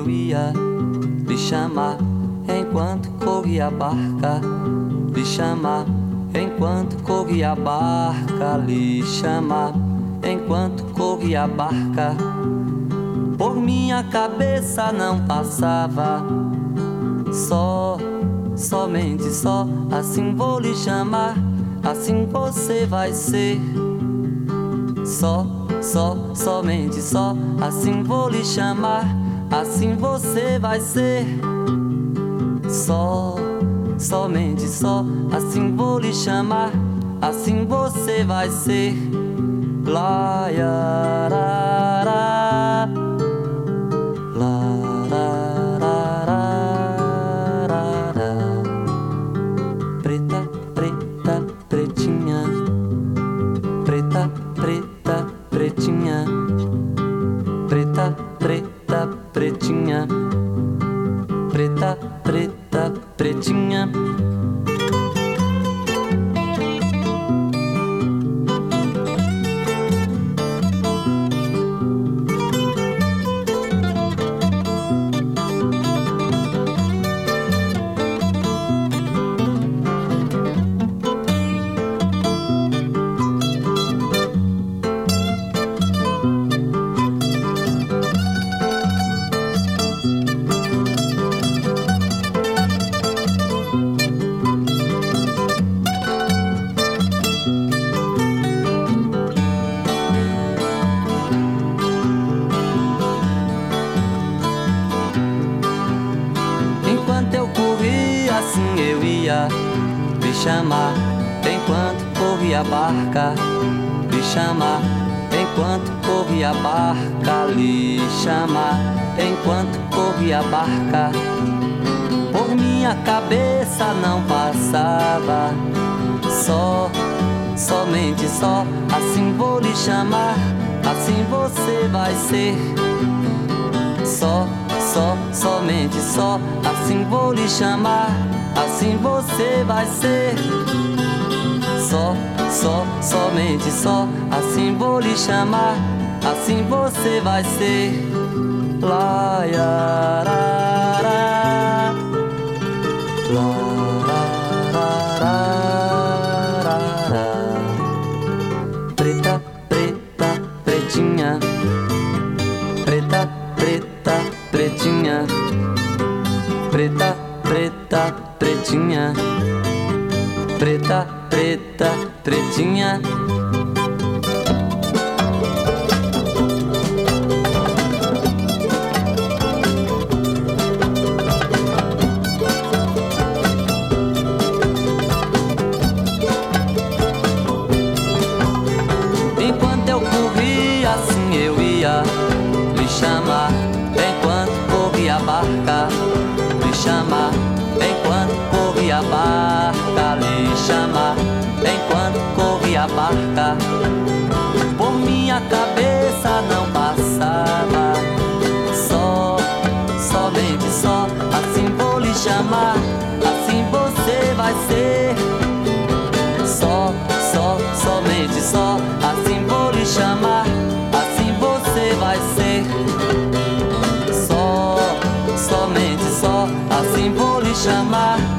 eu ia lhe chamar enquanto corria a barca, lhe chamar enquanto corria a barca, lhe chamar enquanto corria a barca. Por minha cabeça não passava só, somente só, assim vou lhe chamar, assim você vai ser. Só, só, somente só, assim vou lhe chamar, assim você vai ser. Só, somente só, assim vou lhe chamar, assim você vai ser. Ya, você vai ser. Lá, chamar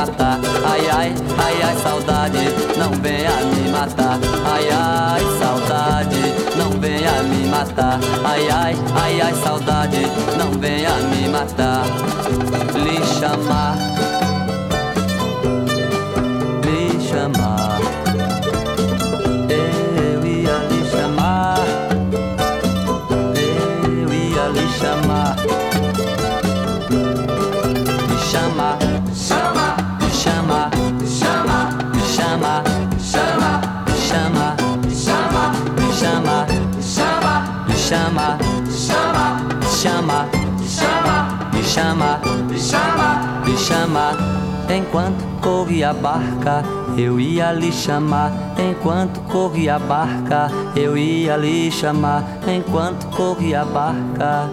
matar. Ai ai, ai ai, saudade, não venha me matar. Ai ai, saudade, não venha me matar. Ai ai, ai ai, saudade, não venha me matar. Lhe chamar, chama, me chama, me chama. Enquanto corria a barca, eu ia lhe chamar. Enquanto corria a barca, eu ia lhe chamar. Enquanto corria a barca,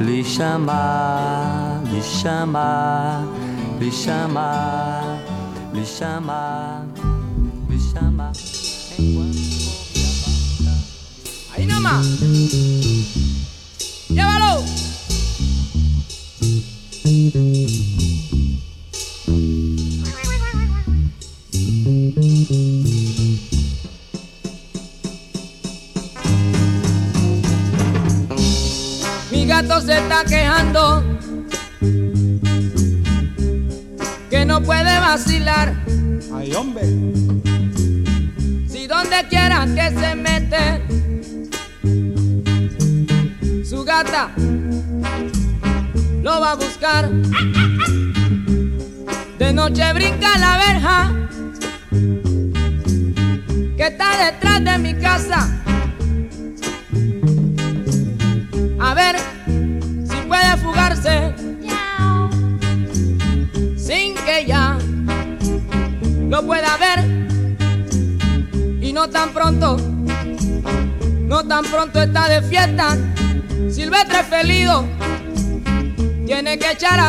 lhe chamar, lhe chamar, lhe chamar, lhe chamar, lhe chamar. Ahí nomás. Llévalo.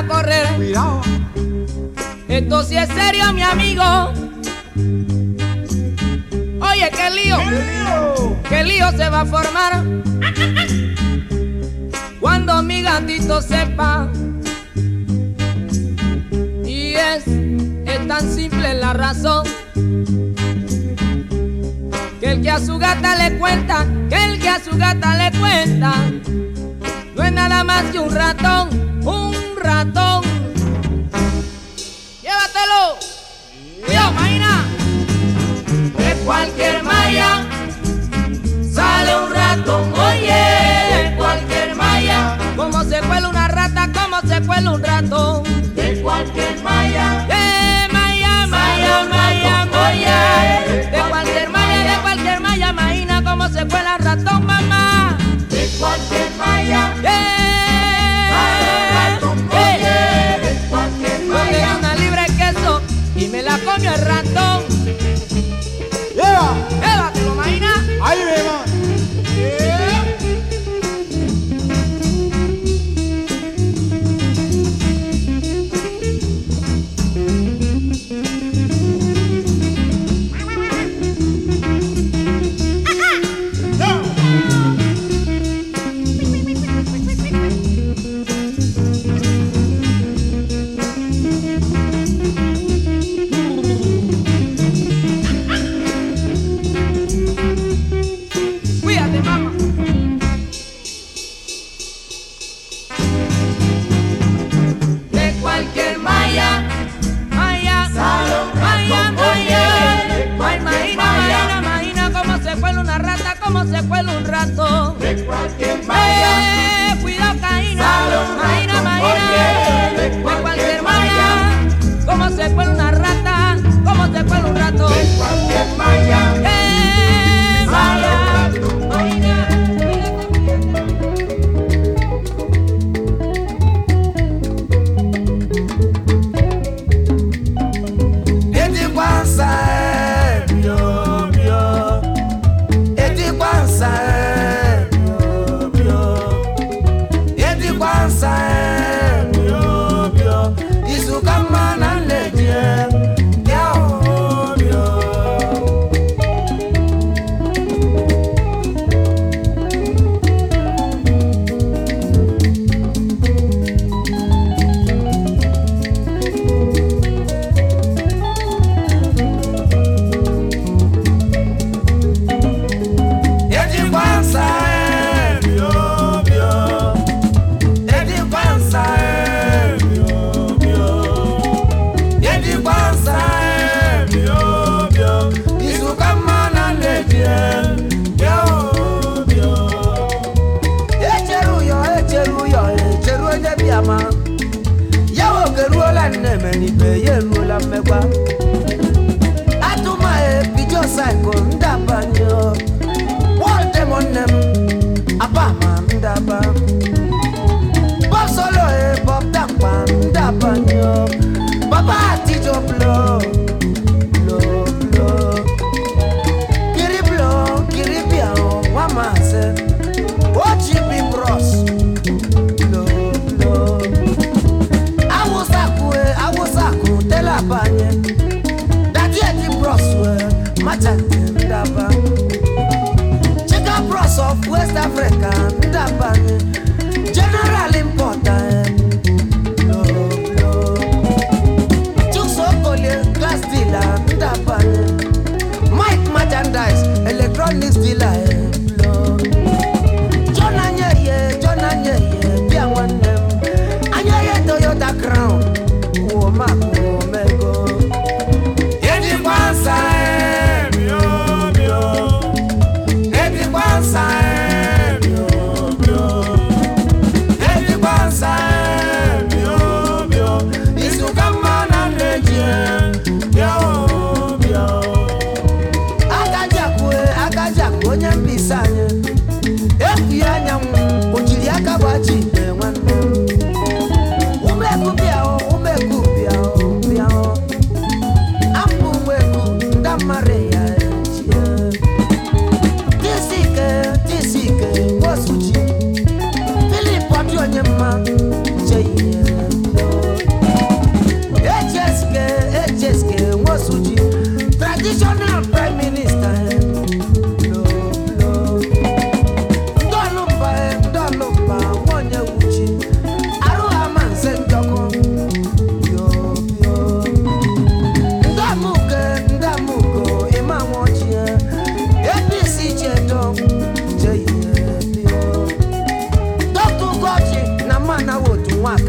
A correr. Cuidado. Esto sí es serio, mi amigo. Oye, qué lío, qué lío se va a formar cuando mi gatito sepa. Y es, es tan simple la razón que el que a su gata le cuenta, que el que a su gata le cuenta, no es nada más que un ratón.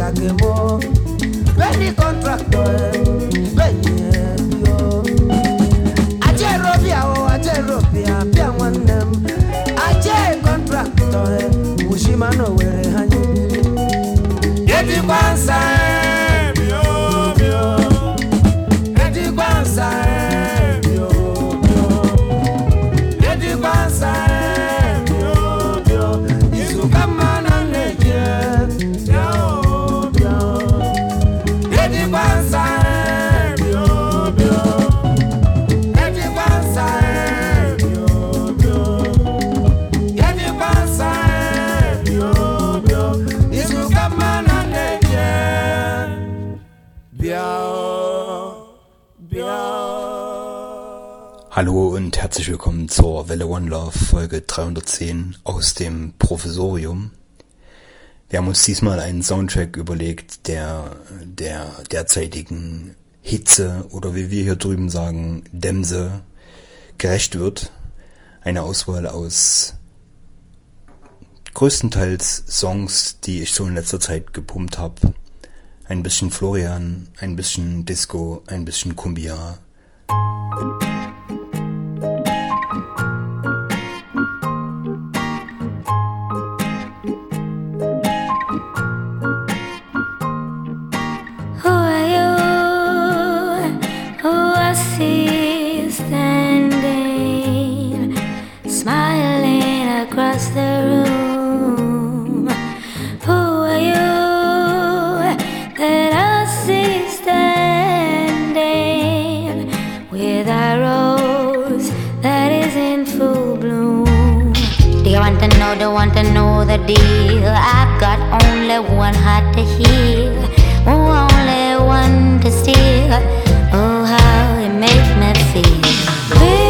agemo bẹ́ẹ̀ni kọ́ńtráktọ̀ ẹ̀ bẹ́ẹ̀ni ẹ̀ bí o. ajẹ́rò bí àwọ̀ ajẹ́rò bí àbí àwọn nẹ̀ m ajẹ́ kọ́ńtráktọ̀ ẹ̀ wùsí máa nà wẹ̀rẹ̀ hàn yín. yẹ́n ti pa ń sáré. Hallo und herzlich willkommen zur Welle One Love Folge 310 aus dem Professorium. Wir haben uns diesmal einen Soundtrack überlegt, der der derzeitigen Hitze oder wie wir hier drüben sagen, Dämse gerecht wird. Eine Auswahl aus größtenteils Songs, die ich so in letzter Zeit gepumpt habe. Ein bisschen Florian, ein bisschen Disco, ein bisschen Kumbia. know the deal. I've got only one heart to heal, only one to steal. Oh, how it makes me feel.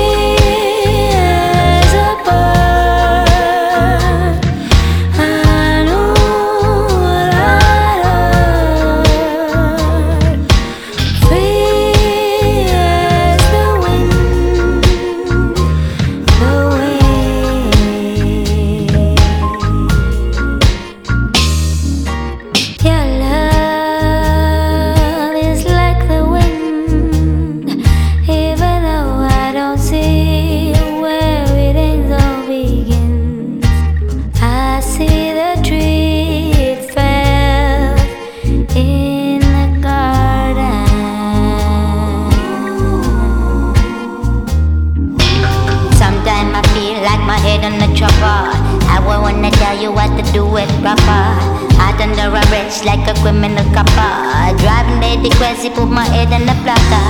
Lady put my head in the blocker.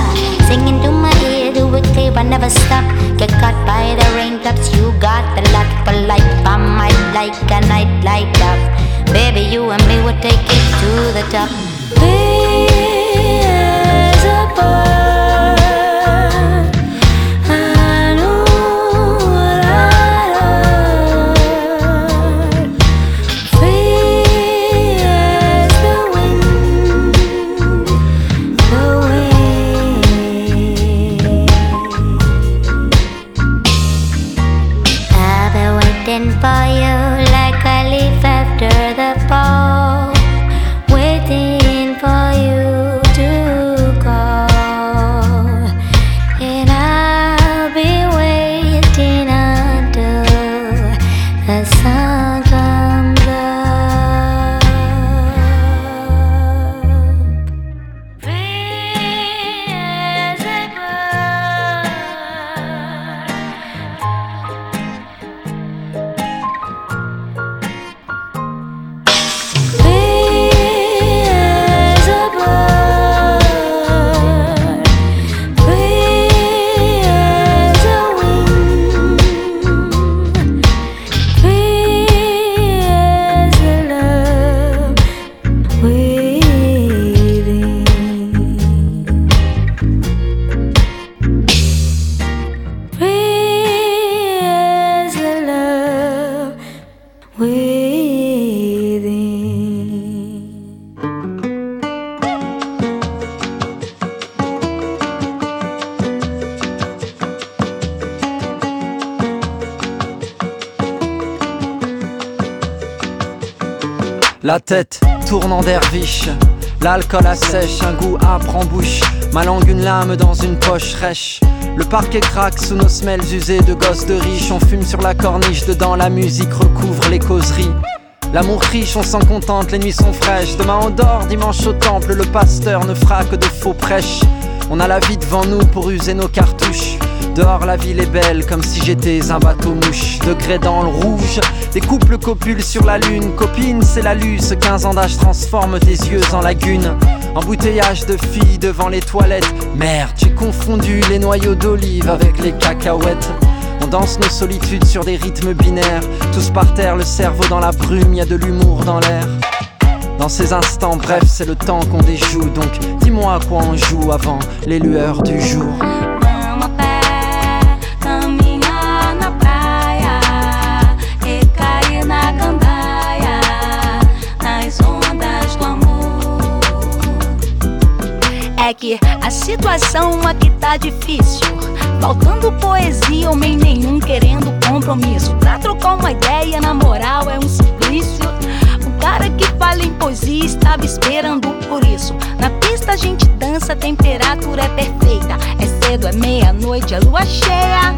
Singing to my ear, do it clear, never stop. Get caught by the raindrops, you got the luck for life. I might like a night light up. Baby, you and me will take it to the top. Free La tête tourne en derviche, l'alcool assèche, un goût âpre en bouche, ma langue une lame dans une poche rêche. Le parquet craque sous nos semelles usées de gosses de riches, on fume sur la corniche, dedans la musique recouvre les causeries. L'amour riche, on s'en contente, les nuits sont fraîches. Demain on dort, dimanche au temple, le pasteur ne fera que de faux prêches. On a la vie devant nous pour user nos cartouches. Dehors la ville est belle comme si j'étais un bateau mouche Degré dans le rouge, des couples copulent sur la lune. Copine c'est la luce, 15 ans d'âge transforme tes yeux en lagune Embouteillage de filles devant les toilettes. Merde j'ai confondu les noyaux d'olive avec les cacahuètes. On danse nos solitudes sur des rythmes binaires. Tous par terre, le cerveau dans la brume, y a de l'humour dans l'air. Dans ces instants, bref, c'est le temps qu'on déjoue. Donc, dis-moi à quoi on joue avant les lueurs du jour. A situação aqui tá difícil. Faltando poesia, homem nenhum querendo compromisso. Pra trocar uma ideia, na moral, é um suplício. O cara que fala em poesia estava esperando por isso. Na pista a gente dança, a temperatura é perfeita. É cedo, é meia-noite, é lua cheia.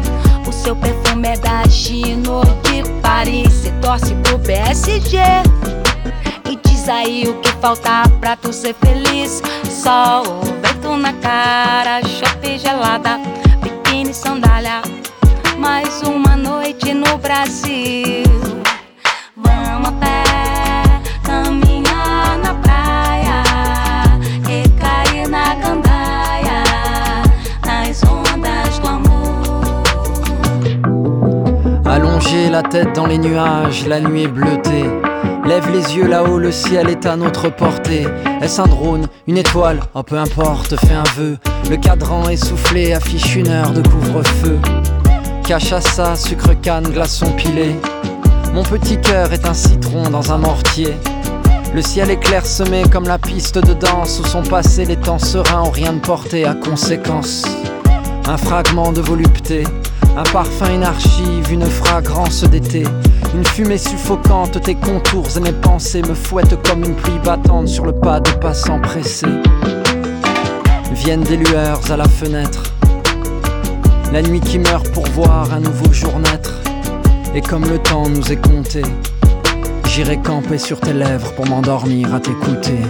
O seu perfume é da Chino de Paris. Você torce pro PSG. E diz aí o que falta pra tu ser feliz. Sol, vento na cara, chope gelada, biquíni, sandália. Mais uma noite no Brasil. Vamos a pé, caminhar na praia, recair na gandaia, nas ondas do amor. Allonger la tête dans les nuages, la nuit bleutée. Lève les yeux là-haut, le ciel est à notre portée. Est-ce un drone, une étoile? Oh peu importe, fais un vœu. Le cadran essoufflé affiche une heure de couvre-feu. Cachaça, sucre canne, glaçon pilé. Mon petit cœur est un citron dans un mortier. Le ciel est clairsemé comme la piste de danse où sont passés les temps sereins ont rien de porté à conséquence. Un fragment de volupté, un parfum, une archive, une fragrance d'été. Une fumée suffocante, tes contours et mes pensées me fouettent comme une pluie battante sur le pas de passants pressés. Viennent des lueurs à la fenêtre. La nuit qui meurt pour voir un nouveau jour naître. Et comme le temps nous est compté, j'irai camper sur tes lèvres pour m'endormir à t'écouter.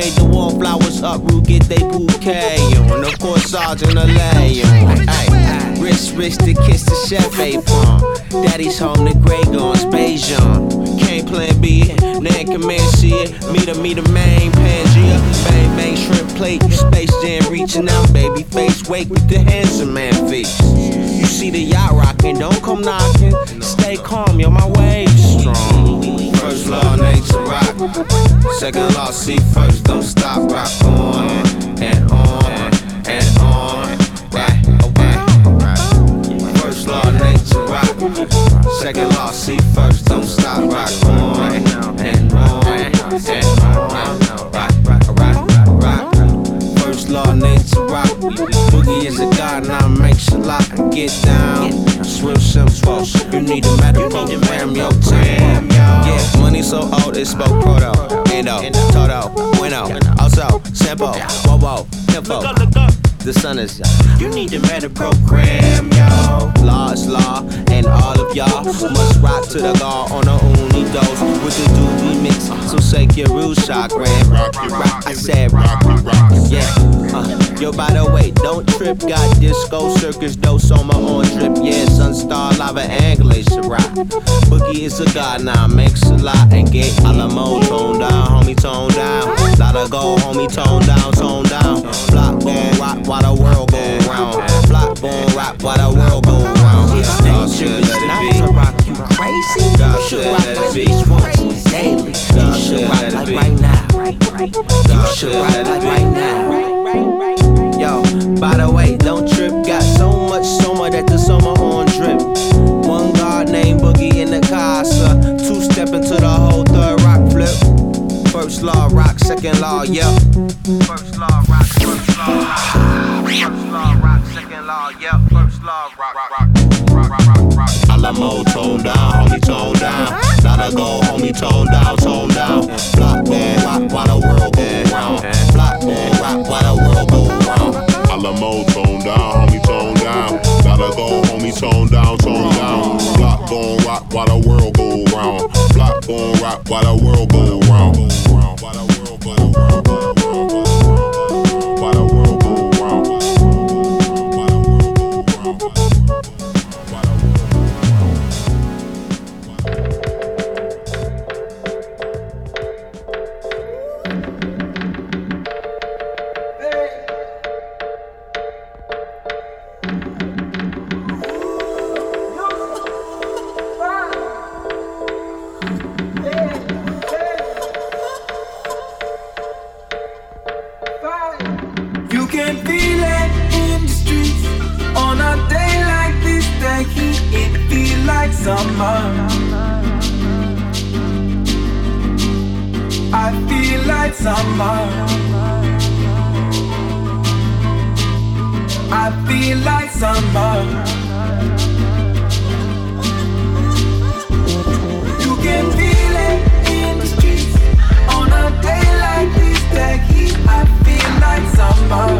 Made the wallflowers uproot, get they bouquet on? Of course, Sergeant Alley on. Hey, wrist, wrist to kiss the chef from. Daddy's home, the Grey Guns, Beijing. Can't plan B, Nan command C it. Meet a, meet a main Pangea. Bang, bang, shrimp plate. Space Jam reaching out, baby face. Wake with the handsome man face. You see the yacht rocking, don't come knocking. Stay calm, yo, my waves strong. First law, nature rock. Second law, see first, don't stop, rock on and on and on. First law, nature rock. Second law, see first, don't stop, rock on and on and on. Is a god, now makes a lot and get down. Swim simple, you need a medical program, yo, tam. Yeah, money so old, it spoke proto. Endo, Toto, Bueno, also, Sample, Whoa, whoa, Info. The sun is up. You need a better program, yo. Law is law, and all of y'all must rock to the law on a only dose with the doobie mix. So shake your shot, grand. Rock, rock, I said rock, rock, yeah. Uh, yo, by the way, don't trip. Got disco circus, dose on my own trip. Yeah, sunstar, lava, and glacier rock. Boogie is a god now, makes a lot and get Alamo tone down, homie, tone down. Lot of go, homie, tone down, tone down. Block, boom, rock, while the world go round. Block, boom, rock, while the world go round. God should let it be. rock you crazy. You should rock like be. once daily. You should rock let it like be. right now. You should rock like right now. Yo, by the way, don't trip. Second law, yeah. First law rock, first law rock. First law rock, second law, yeah. First law rock, rock, rock, rock, rock, rock, rock. Alamo tone down, homie tone down. Gotta go, homie tone down, tone down. Block boom, rock while the world go round. Block boom, rock while the world go round. Alamo, tone down, homie, tone down. Gotta go, homie, tone down, tone down. Block gon' rock while the world go round. Block gon' rock while the world go round. While I feel like summer. You can feel it in the streets on a day like this. The heat I feel like summer.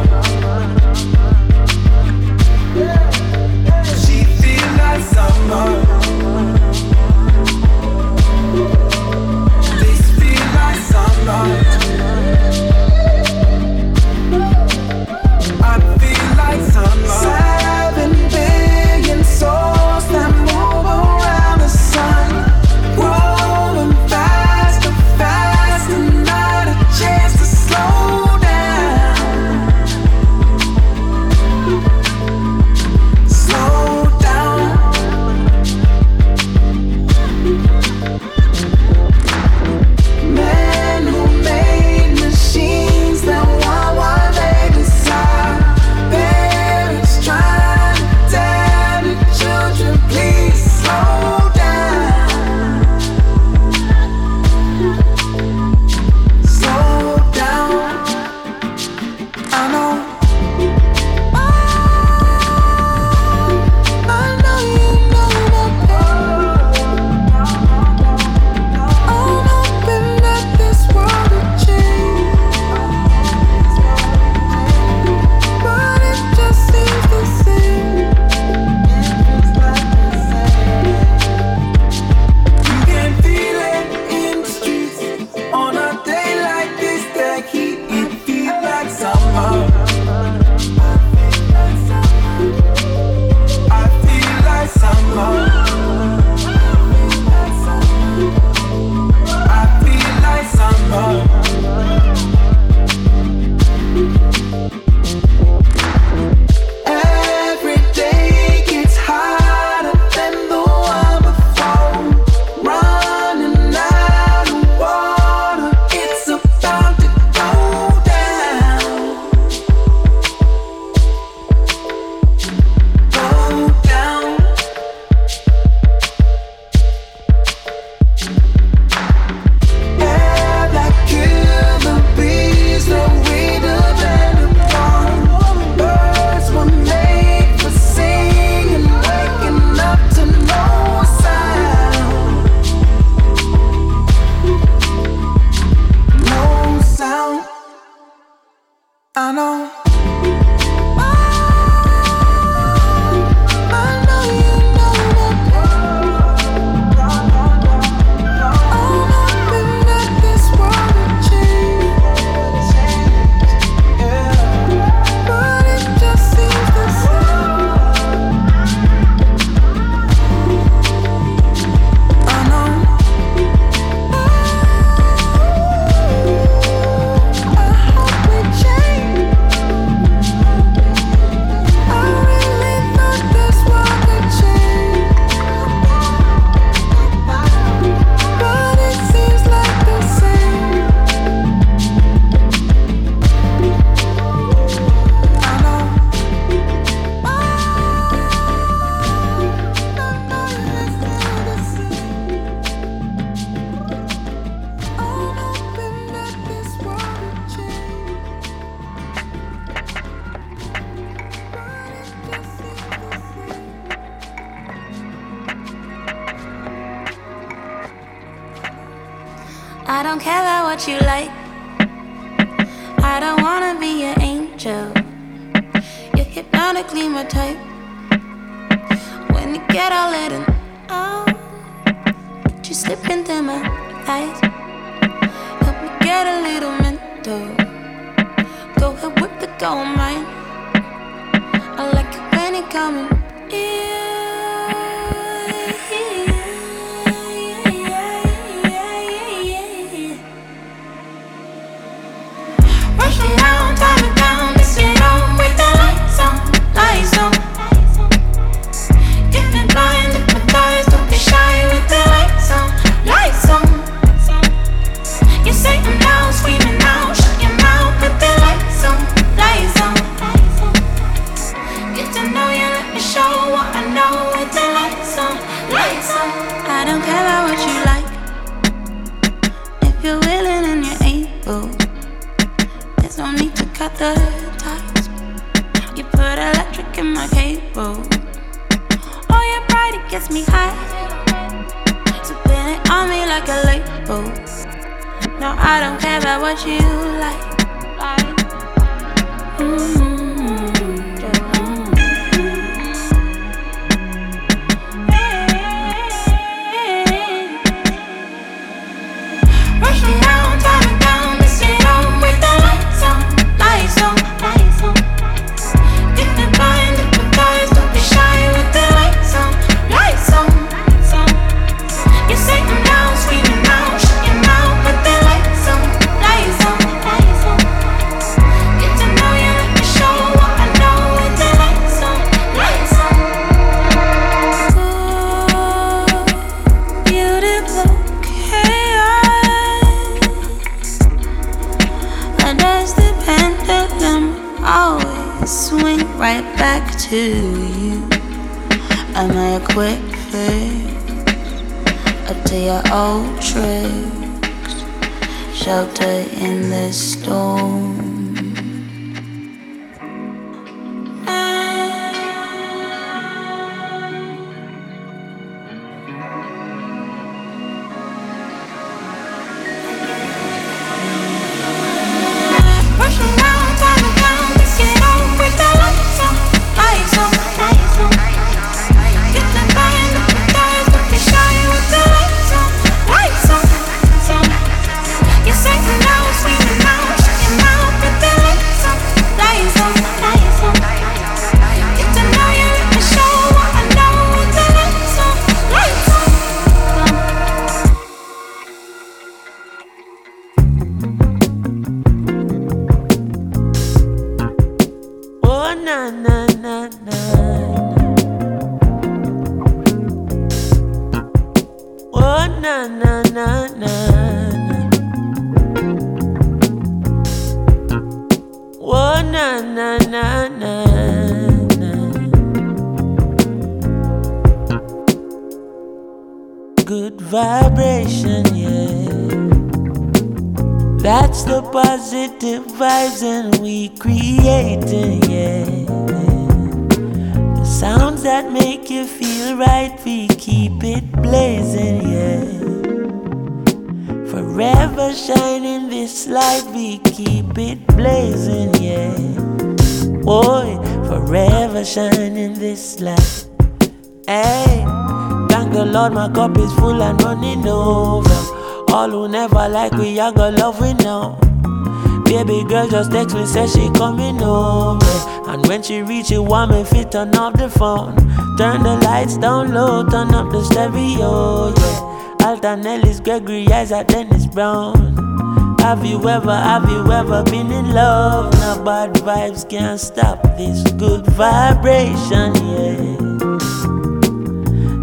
Just text me, say she coming over. And when she reach you, want me fit turn off the phone. Turn the lights down low, turn up the stereo, yeah. Alton Ellis, Gregory Isaac, Dennis Brown. Have you ever, have you ever been in love? Now bad vibes can't stop this good vibration, yeah.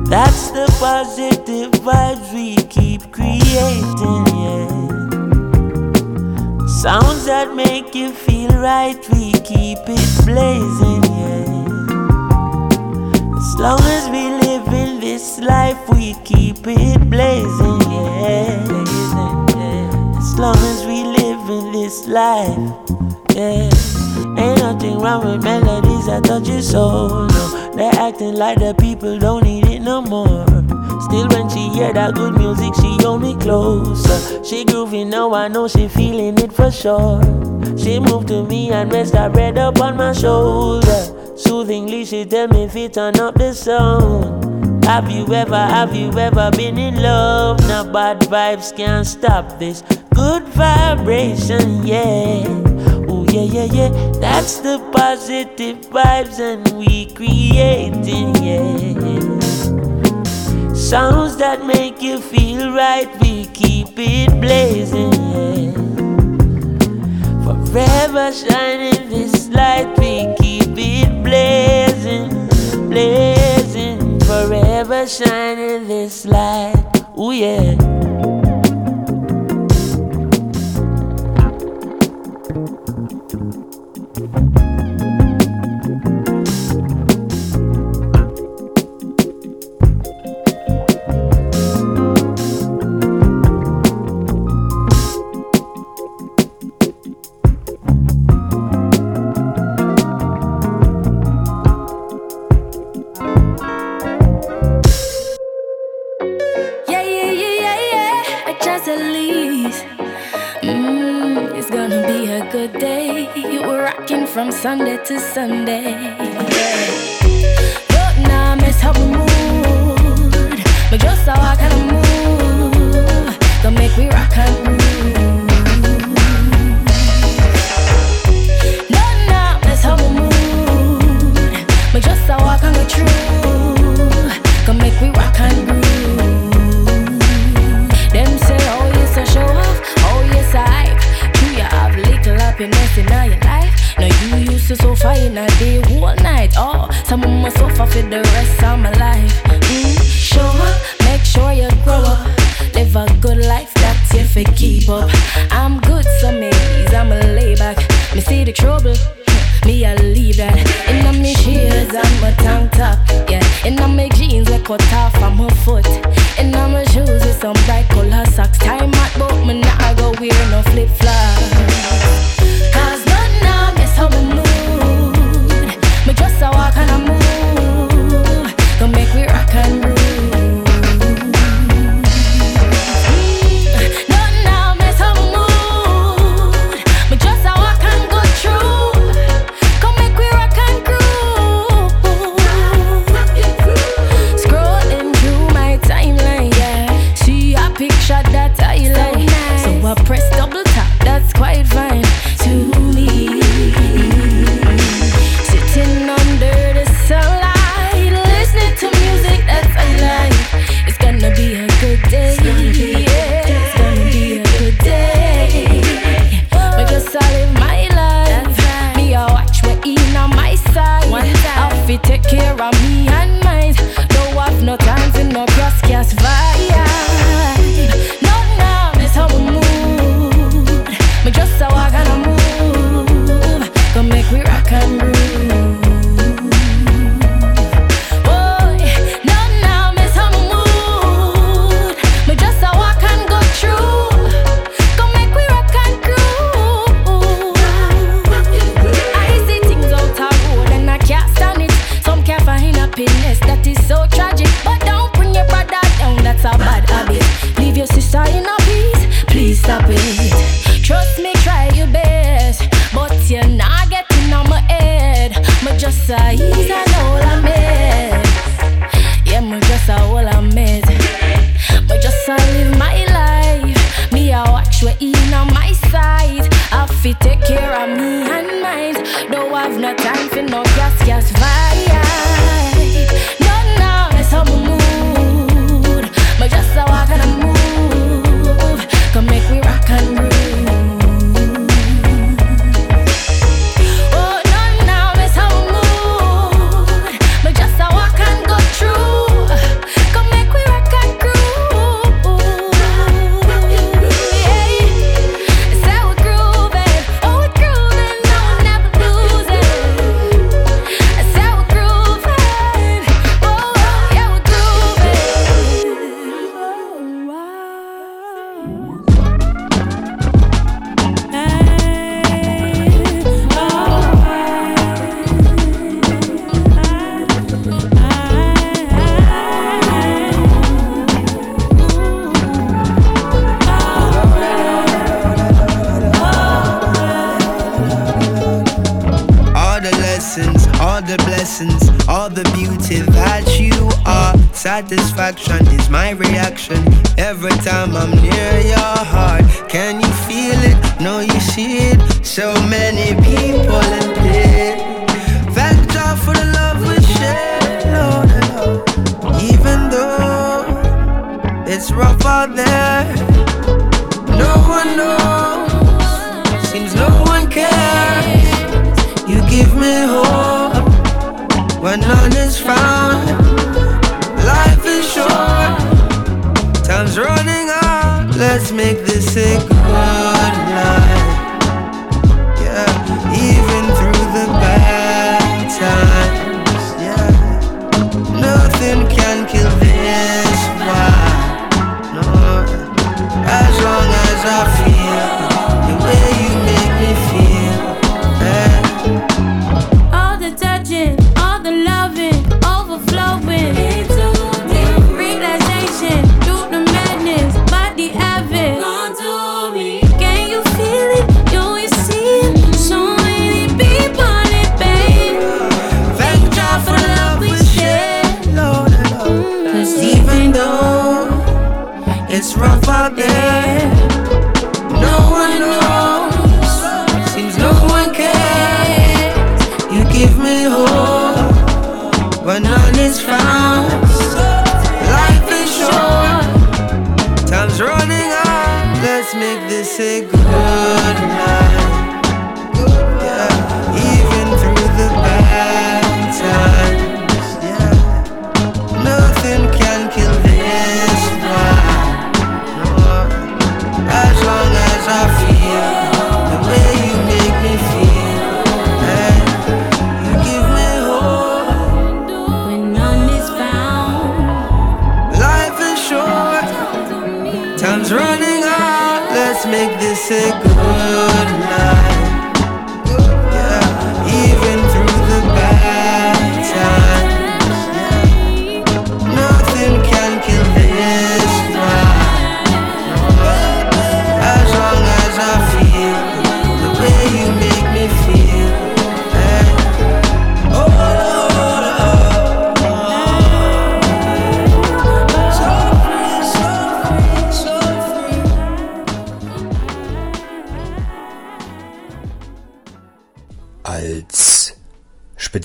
That's the positive vibes we keep creating, yeah. Sounds that make you feel right, we keep it blazing, yeah. As long as we live in this life, we keep it blazing, yeah. As long as we live in this life, yeah. Ain't nothing wrong with melodies that touch your soul, no. They're acting like the people don't need it no more. Still, when she hear that good music, she hold me closer. She groovy now, I know she feeling it for sure. She moved to me and rest her head up on my shoulder. Soothingly, she tell me if it turn up the sound. Have you ever, have you ever been in love? Now bad vibes can't stop this good vibration, yeah. Oh yeah, yeah, yeah. That's the positive vibes and we creating, yeah. Sounds that make you feel right, we keep it blazing. Forever shining this light, we keep it blazing, blazing. Forever shining this light, oh yeah.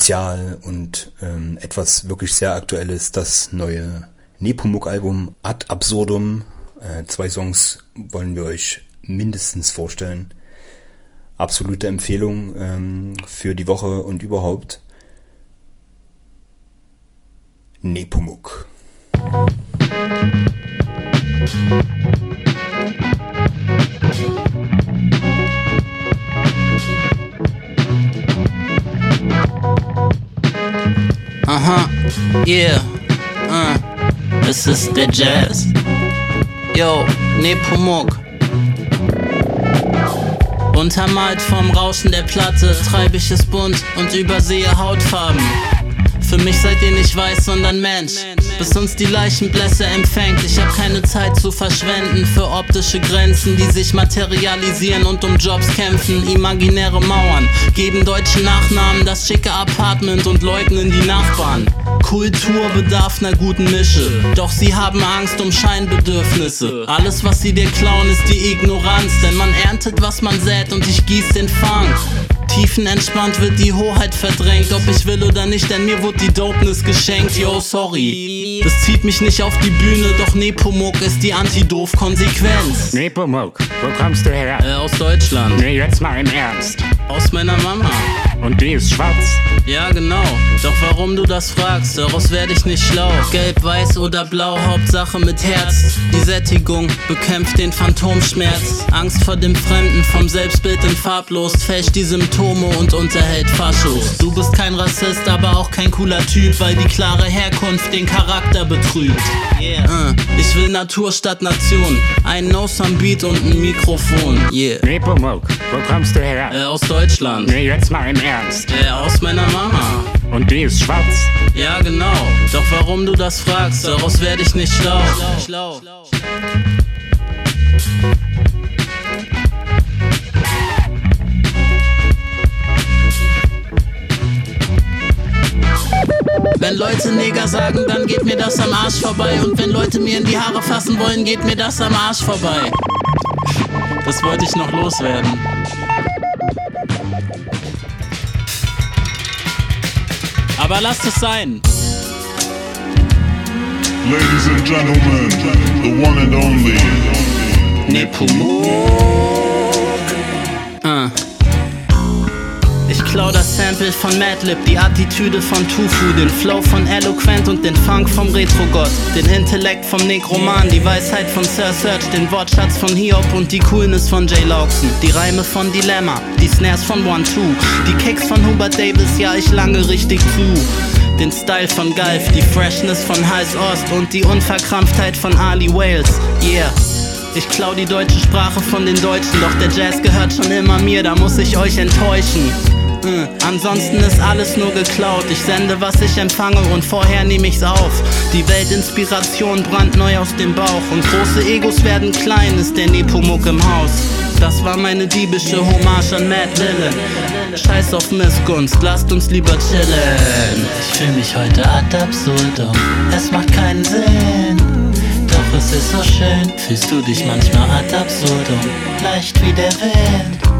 Spezial und ähm, etwas wirklich sehr aktuelles das neue Nepomuk-Album Ad Absurdum. Äh, zwei Songs wollen wir euch mindestens vorstellen. Absolute Empfehlung ähm, für die Woche und überhaupt. Nepomuk. Aha, yeah, uh, es ist der Jazz. Yo, Nepomuk. Untermalt vom Rauschen der Platte treibe ich es bunt und übersehe Hautfarben. Für mich seid ihr nicht weiß, sondern Mensch. Bis uns die Leichenblässe empfängt. Ich hab keine Zeit zu verschwenden für optische Grenzen, die sich materialisieren und um Jobs kämpfen. Imaginäre Mauern geben deutschen Nachnamen das schicke Apartment und leugnen die Nachbarn. Kultur bedarf ner guten Mische, doch sie haben Angst um Scheinbedürfnisse. Alles, was sie dir klauen, ist die Ignoranz, denn man erntet, was man sät und ich gieß den Fang. Tiefenentspannt wird die Hoheit verdrängt, ob ich will oder nicht, denn mir wurde die Dopeness geschenkt. Yo, sorry. Das zieht mich nicht auf die Bühne, doch Nepomuk ist die Anti-Doof-Konsequenz. Nepomuk, wo kommst du her? Äh, aus Deutschland. Nee, jetzt mal im Ernst. Aus meiner Mama. Und die ist schwarz? Ja, genau. Doch warum du das fragst, daraus werde ich nicht schlau. Gelb, weiß oder blau, Hauptsache mit Herz. Die Sättigung bekämpft den Phantomschmerz. Angst vor dem Fremden, vom Selbstbild in farblos, fälscht die Symptome und unterhält Faschos. Du bist kein Rassist, aber auch kein cooler Typ, weil die klare Herkunft den Charakter betrügt. Yeah. Äh, ich will Natur statt Nation. Ein No-Some-Beat und ein Mikrofon. Yeah. Nepomuk, wo kommst du her? Äh, aus Deutschland. Nee, jetzt mal im Ernst. Äh, aus meiner Mama. Und die ist schwarz? Ja, genau. Doch warum du das fragst, daraus werde ich nicht schlau. schlau. Wenn Leute Neger sagen, dann geht mir das am Arsch vorbei. Und wenn Leute mir in die Haare fassen wollen, geht mir das am Arsch vorbei. Das wollte ich noch loswerden. Aber lasst es sein. Ladies and gentlemen, the one and only Ah. Ich klau das Sample von Madlib, die Attitüde von Tufu, den Flow von Eloquent und den Funk vom Retrogott, den Intellekt vom Nekroman, die Weisheit von Sir Search, den Wortschatz von Hiob und die Coolness von Jay Lawson, die Reime von Dilemma, die Snares von One Two, die Kicks von Hubert Davis, ja ich lange richtig zu. Den Style von Galf, die Freshness von Heiß Ost und die Unverkrampftheit von Ali Wales, yeah. Ich klau die deutsche Sprache von den Deutschen, doch der Jazz gehört schon immer mir, da muss ich euch enttäuschen. Äh, ansonsten ist alles nur geklaut. Ich sende, was ich empfange und vorher nehme ich's auf. Die Weltinspiration brandneu aus dem Bauch und große Egos werden klein, ist der Nepomuk im Haus. Das war meine diebische Hommage an Matt Dillon. Scheiß auf Missgunst, lasst uns lieber chillen. Ich fühl mich heute ad absurdum, es macht keinen Sinn. Doch es ist so schön, fühlst du dich manchmal ad absurdum, leicht wie der Wind.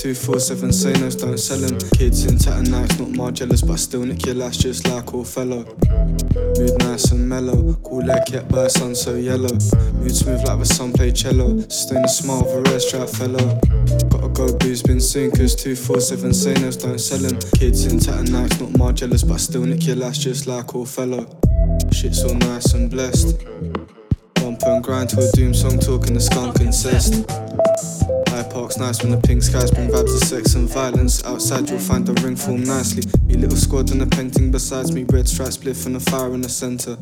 247 say don't sell them. Kids in tattered nights, not more jealous, but still nick your lash just like all fellow. Mood nice and mellow, cool air kept by sun so yellow. Mood smooth like the sun play cello. Sustain a smile of a red stripe fellow. Gotta go, booze been sinkers. 247 say don't sell them. Kids in tattered nights, not more jealous, but still nick your lash just like all fellow. Shit's all nice and blessed. Bump and grind to a doom song, talking the skunk incest. Park's nice when the pink skies bring vibes of sex and violence. Outside you'll find the ring form nicely. Me little squad and a painting besides me, red stripes spliff and a fire in the center.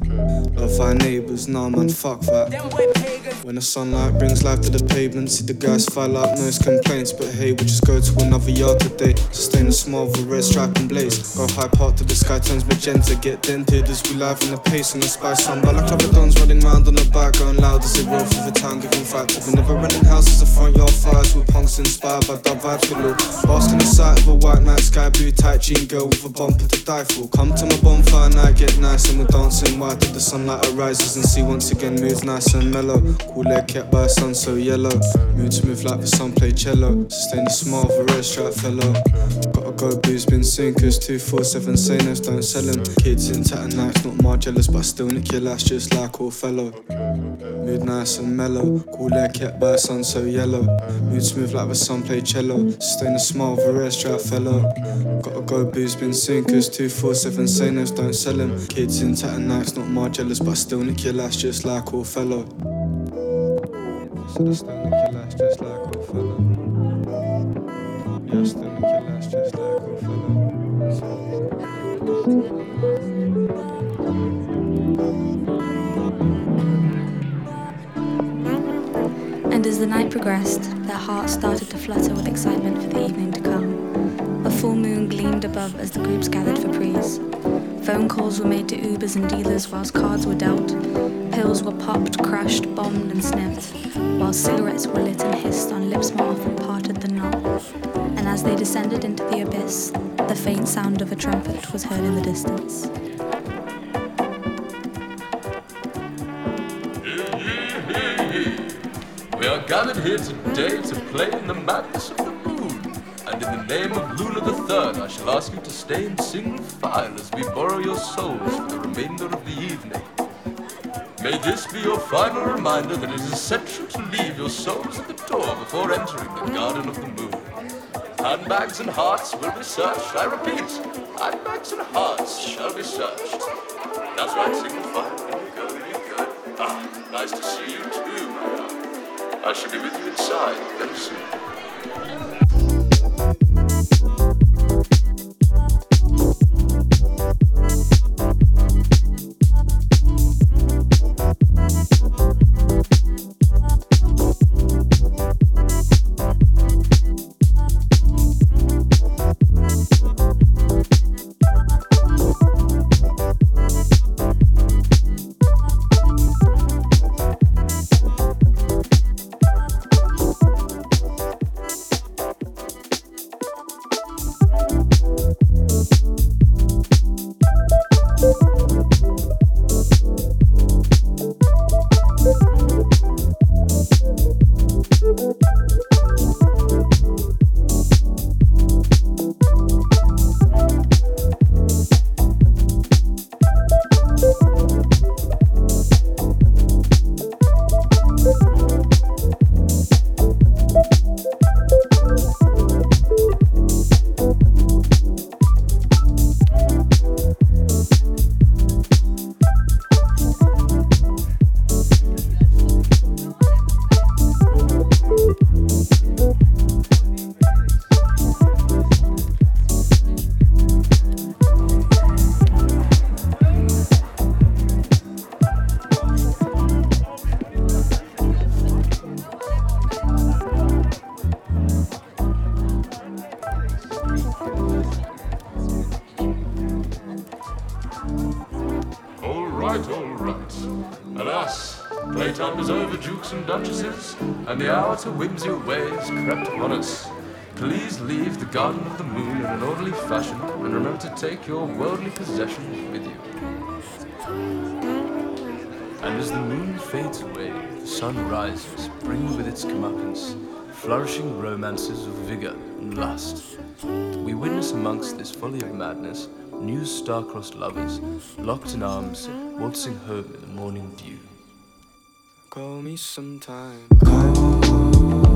Love our neighbours, nah man, fuck that. When the sunlight brings life to the pavement, see the guys file up noise complaints. But hey, we just go to another yard today. Sustain a small a red stripe and blaze. Go high park till the sky turns magenta. Get dented as we live in the pace and the spice. Some dons running round on the back, going loud as they roll through the town, giving fight to the never running houses, the front yard fires with punks inspired by dub vibes below. Bask in the sight of a white night sky, blue tight jean girl with a bumper to die for. Come to my bonfire night, get nice and we're dancing white till the sunlight arises and see once again moves nice and mellow. Cool air kept by sun so yellow. Mood smooth like the sun play cello. Sustain the smile of a red stripe fellow. Gotta go, booze been sinkers. 247 say no's, don't sell them. Kids in tattered nights, not my jealous, but still nick your lash just like all fellow. Mood nice and mellow. Cool air kept by sun so yellow. Mood smooth like the sun play cello. Sustain the smile of a red stripe fellow. Gotta go, booze been sinkers. 247 say no's, don't sell them. Kids in tattered nights, not my jealous, but still nick your lash just like all fellow. And as the night progressed, their hearts started to flutter with excitement for the evening to come. A full moon gleamed above as the groups gathered for prees. Phone calls were made to Ubers and dealers whilst cards were dealt. Pills were popped, crushed, bombed, and sniffed, while cigarettes were lit and hissed on lips more often parted than not. And as they descended into the abyss, the faint sound of a trumpet was heard in the distance. We are gathered here today to play in the madness of the moon. And in the name of Luna the Third, I shall ask you to stay in single file as we borrow your souls for the remainder of the evening. May this be your final reminder that it is essential to leave your souls at the door before entering the Garden of the Moon. Handbags and hearts will be searched. I repeat, handbags and hearts shall be searched. That's right. There you go, you go. Ah, nice to see you too, love. I shall be with you inside very soon. Duchesses, and the hour to whimsy ways crept upon us. Please leave the Garden of the Moon in an orderly fashion, and remember to take your worldly possessions with you. And as the moon fades away, the sun rises, bringing with its comeuppance flourishing romances of vigor and lust. We witness amongst this folly of madness new star-crossed lovers, locked in arms, waltzing home in the morning dew. Call me sometime. Sunshine,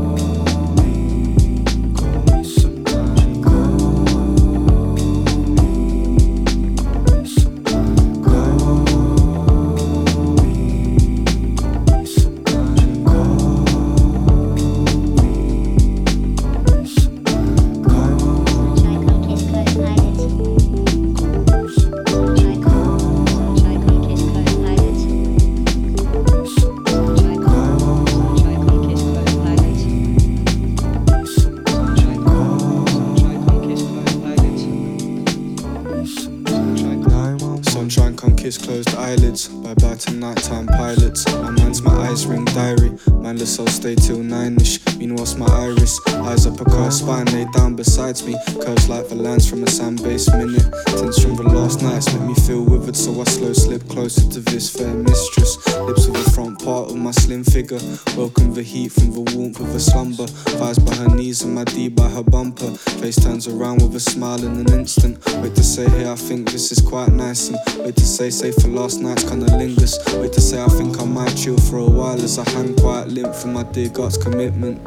eyelids. Bye bye to nighttime pilots. My mind's my eyes ring diary. Mindless, I'll stay till nine ish. Meanwhile, my iris. Eyes up a car, spine lay down besides me. Curves like the lines from a sand base minute. Tense from the last nights make me feel withered, so I slow slip closer to this fair mistress. Lips of the front part of my slim figure. Welcome the heat from the warmth of a slumber. Thighs by her knees and my D by her bumper. Face turns around with a smile in an instant. Wait to say, hey, I think this is quite nice. And wait to say, say for last night's kinda lingers. Wait to say, I think I might chill for a while as I hang quite from my dear God's commitment.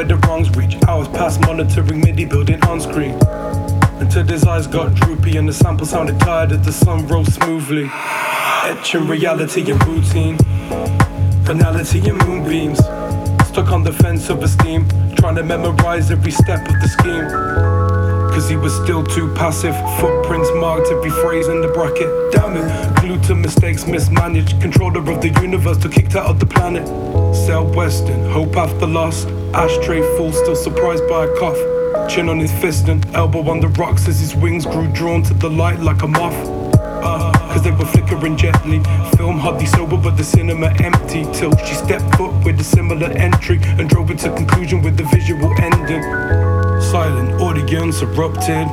Where the wrongs reach. Hours past monitoring MIDI building on screen. Until his eyes got droopy and the sample sounded tired as the sun rose smoothly. Etching reality and routine. Banality and moonbeams. Stuck on the fence of esteem, trying to memorize every step of the scheme. Cause he was still too passive. Footprints marked every phrase in the bracket. Damn it, glued to mistakes mismanaged. Controller of the universe, to kicked out of the planet. Sell Western, hope after loss. Ashtray full, still surprised by a cough. Chin on his fist and elbow on the rocks as his wings grew drawn to the light like a moth. Uh, Cause they were flickering gently. Film hardly sober, but the cinema empty. Till she stepped foot with a similar entry and drove it to conclusion with the visual ending. Silent audience erupted.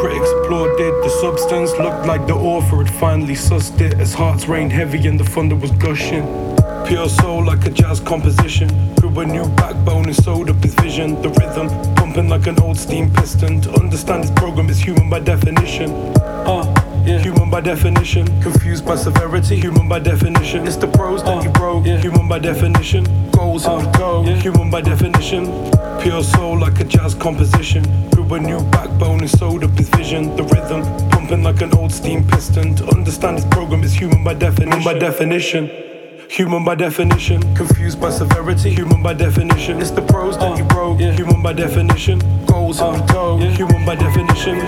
Critics applauded. The substance looked like the author had finally sussed it as hearts rained heavy and the thunder was gushing. Pure soul like a jazz composition. Grew a new backbone and sewed up his vision. The rhythm pumping like an old steam piston. To understand this program is human by definition. Uh, yeah. Human by definition. Confused by severity. Human by definition. It's the pros that you broke. Yeah. Human by definition. Goals on the go. Human by definition. Pure soul like a jazz composition. Grew a new backbone and sewed up his vision. The rhythm pumping like an old steam piston. To understand this program is human by definition. By definition. Human by definition, confused by severity. Human by definition, it's the pros that you broke. Yeah. Human by definition, goals on the go. Human by definition.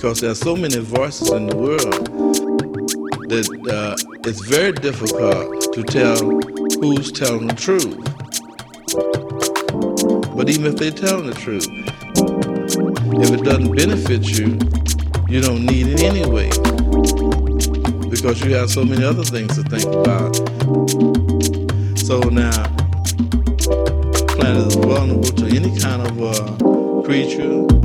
Because there are so many voices in the world that uh, it's very difficult to tell who's telling the truth. But even if they're telling the truth, if it doesn't benefit you, you don't need it anyway. Because you have so many other things to think about. So now, planet is vulnerable to any kind of uh, creature,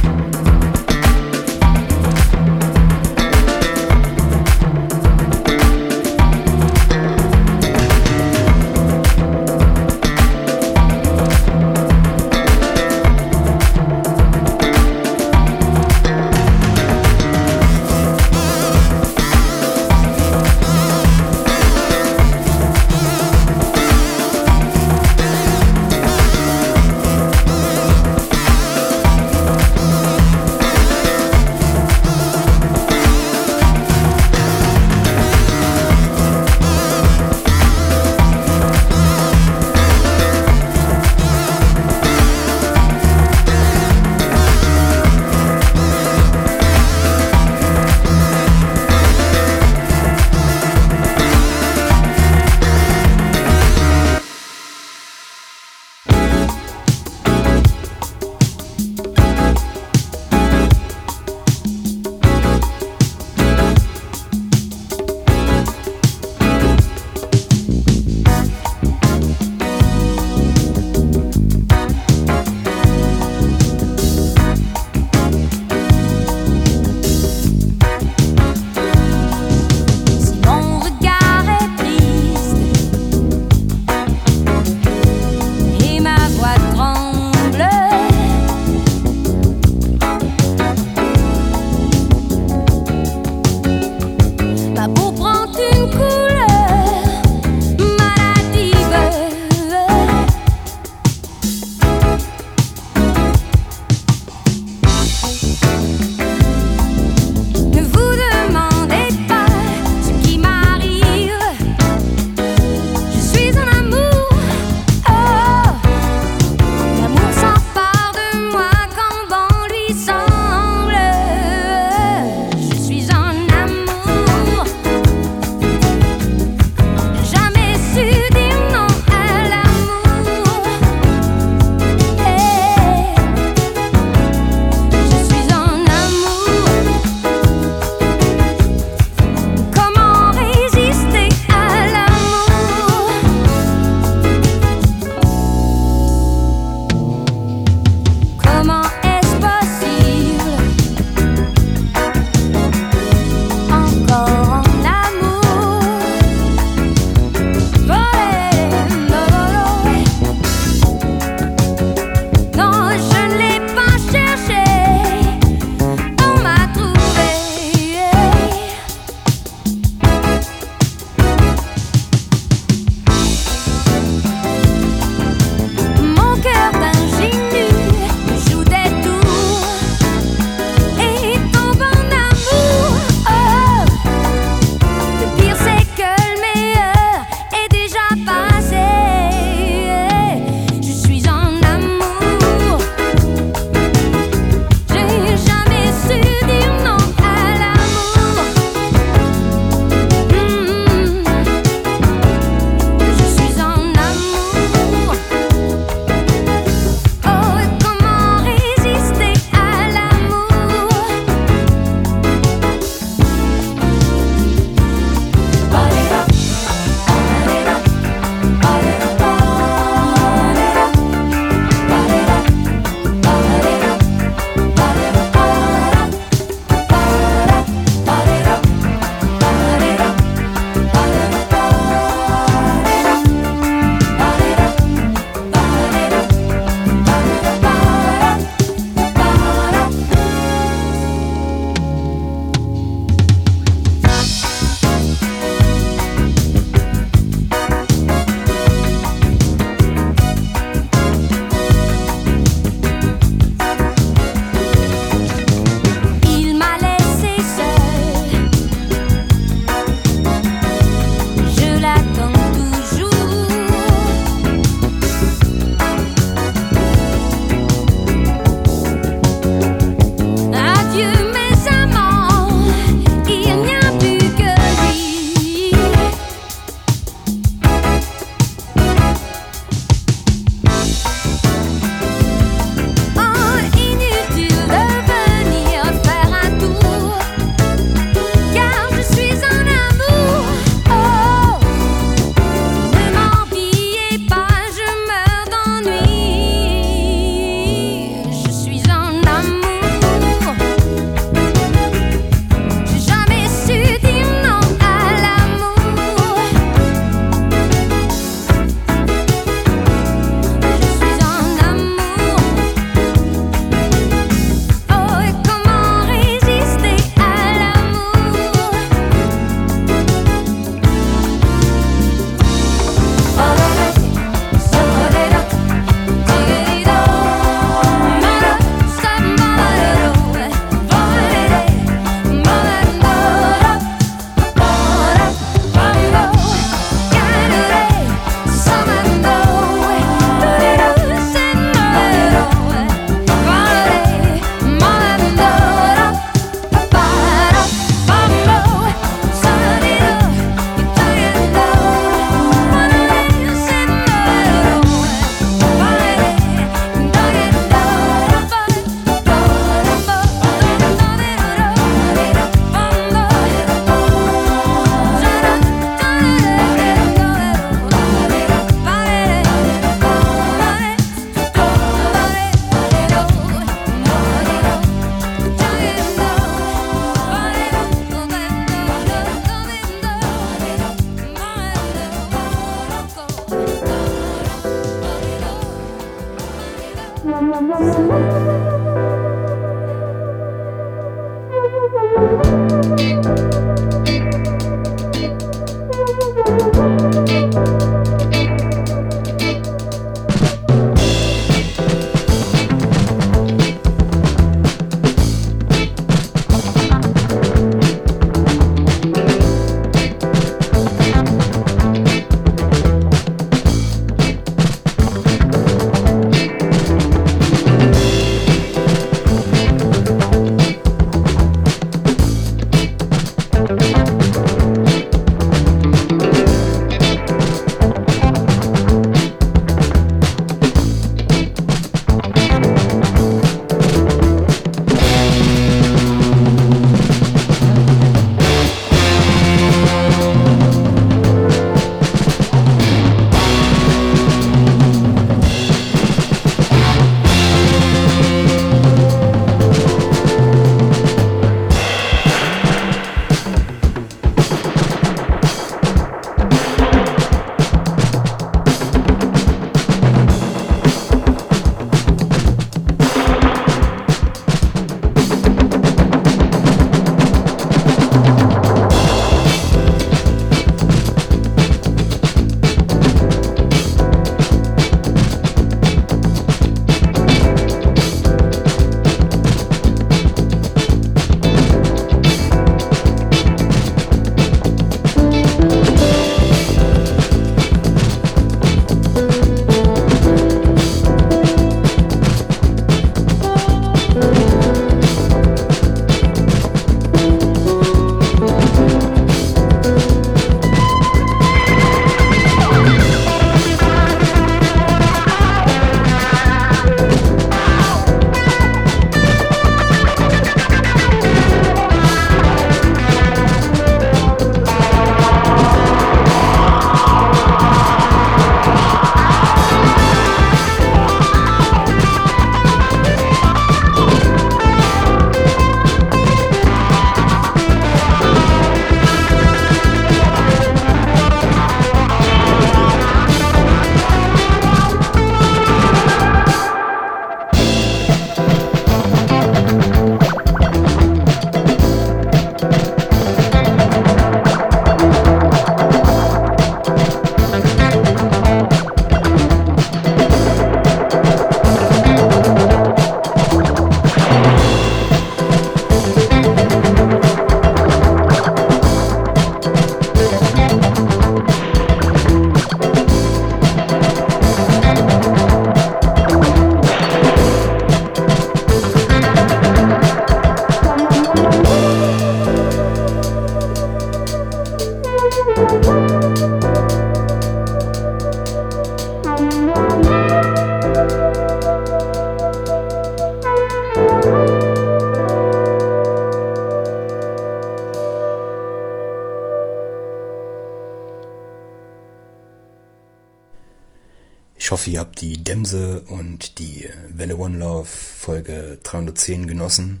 ihr habt die Dämse und die Welle One Love Folge 310 genossen.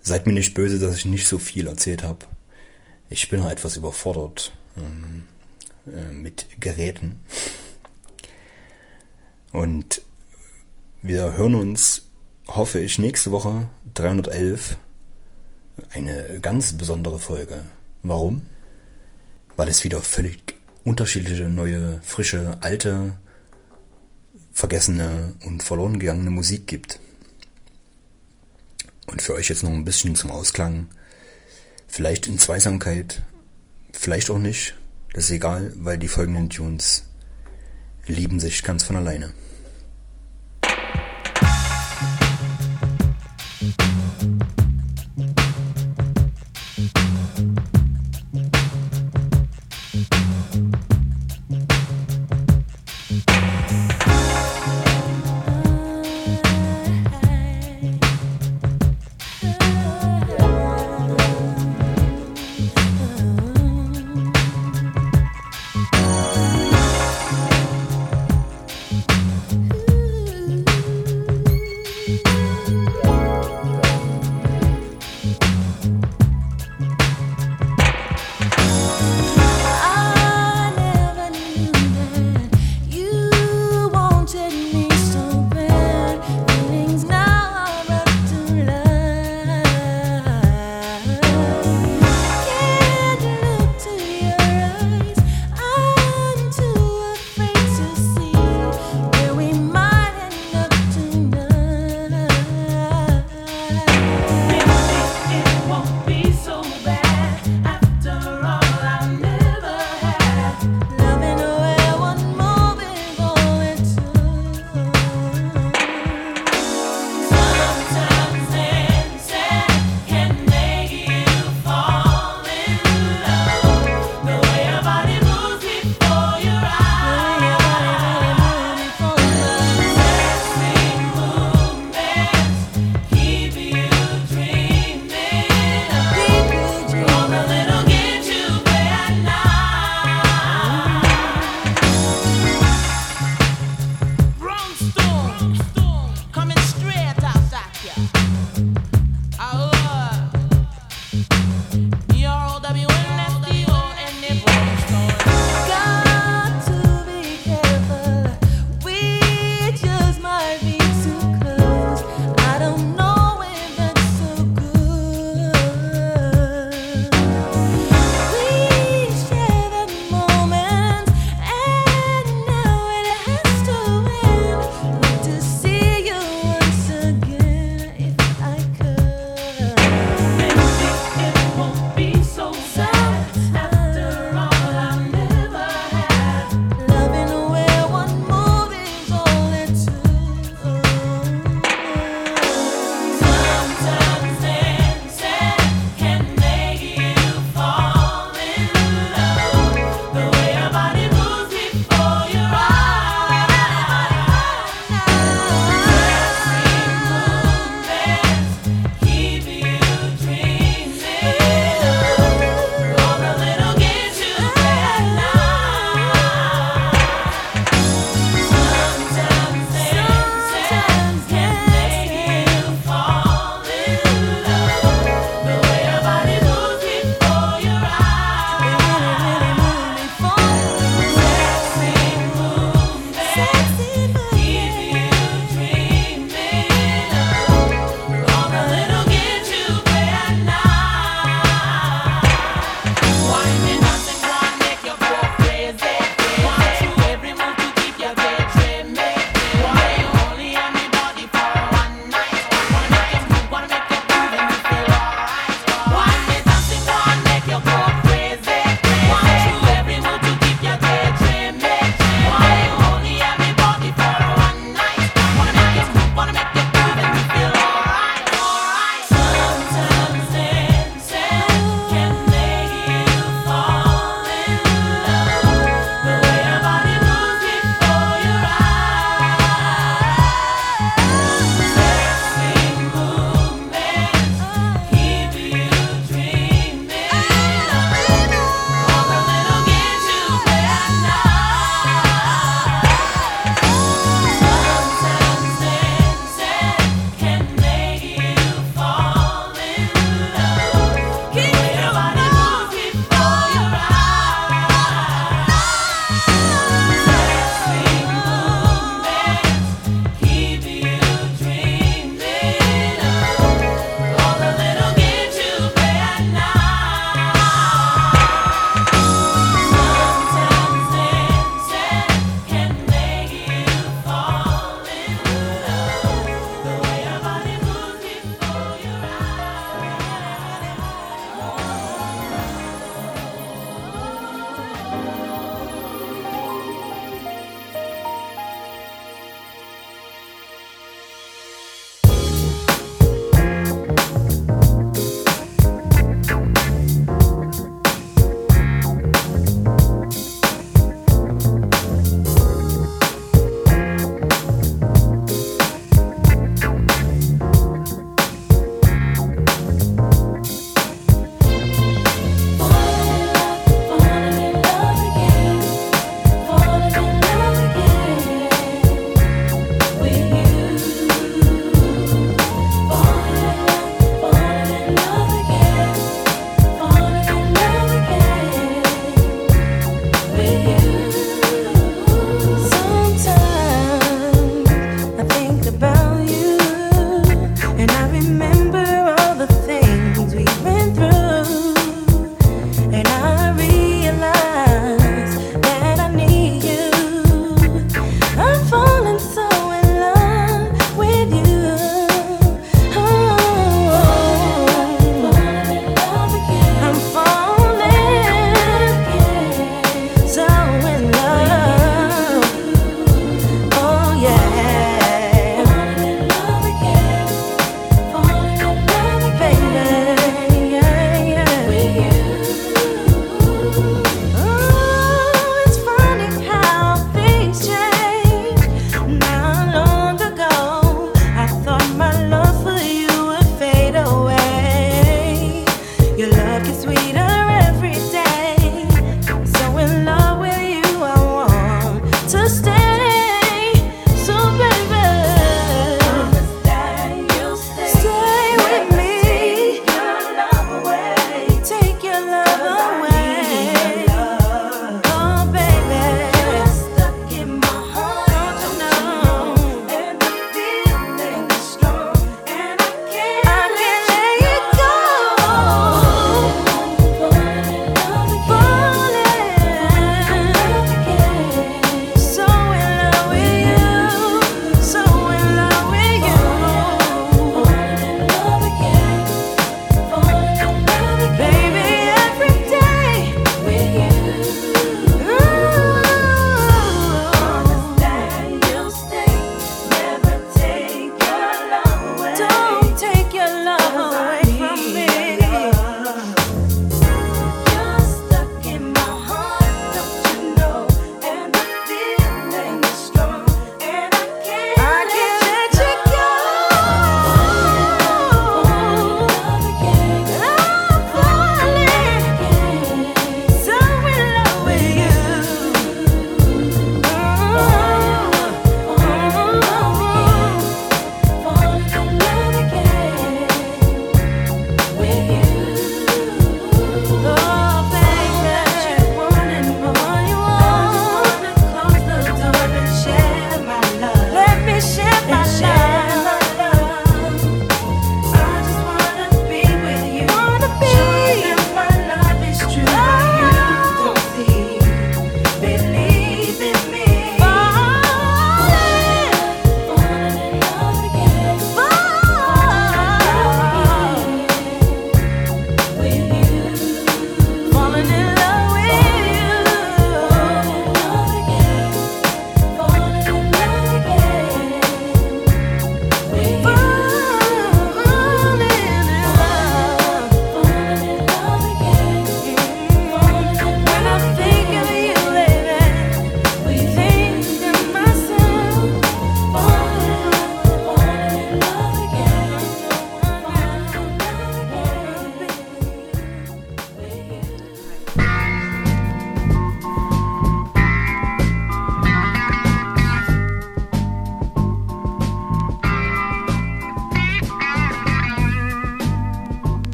Seid mir nicht böse, dass ich nicht so viel erzählt habe. Ich bin halt etwas überfordert ähm, äh, mit Geräten. Und wir hören uns, hoffe ich, nächste Woche 311. Eine ganz besondere Folge. Warum? Weil es wieder völlig unterschiedliche, neue, frische, alte, vergessene und verloren gegangene Musik gibt. Und für euch jetzt noch ein bisschen zum Ausklang. Vielleicht in Zweisamkeit, vielleicht auch nicht. Das ist egal, weil die folgenden Tunes lieben sich ganz von alleine.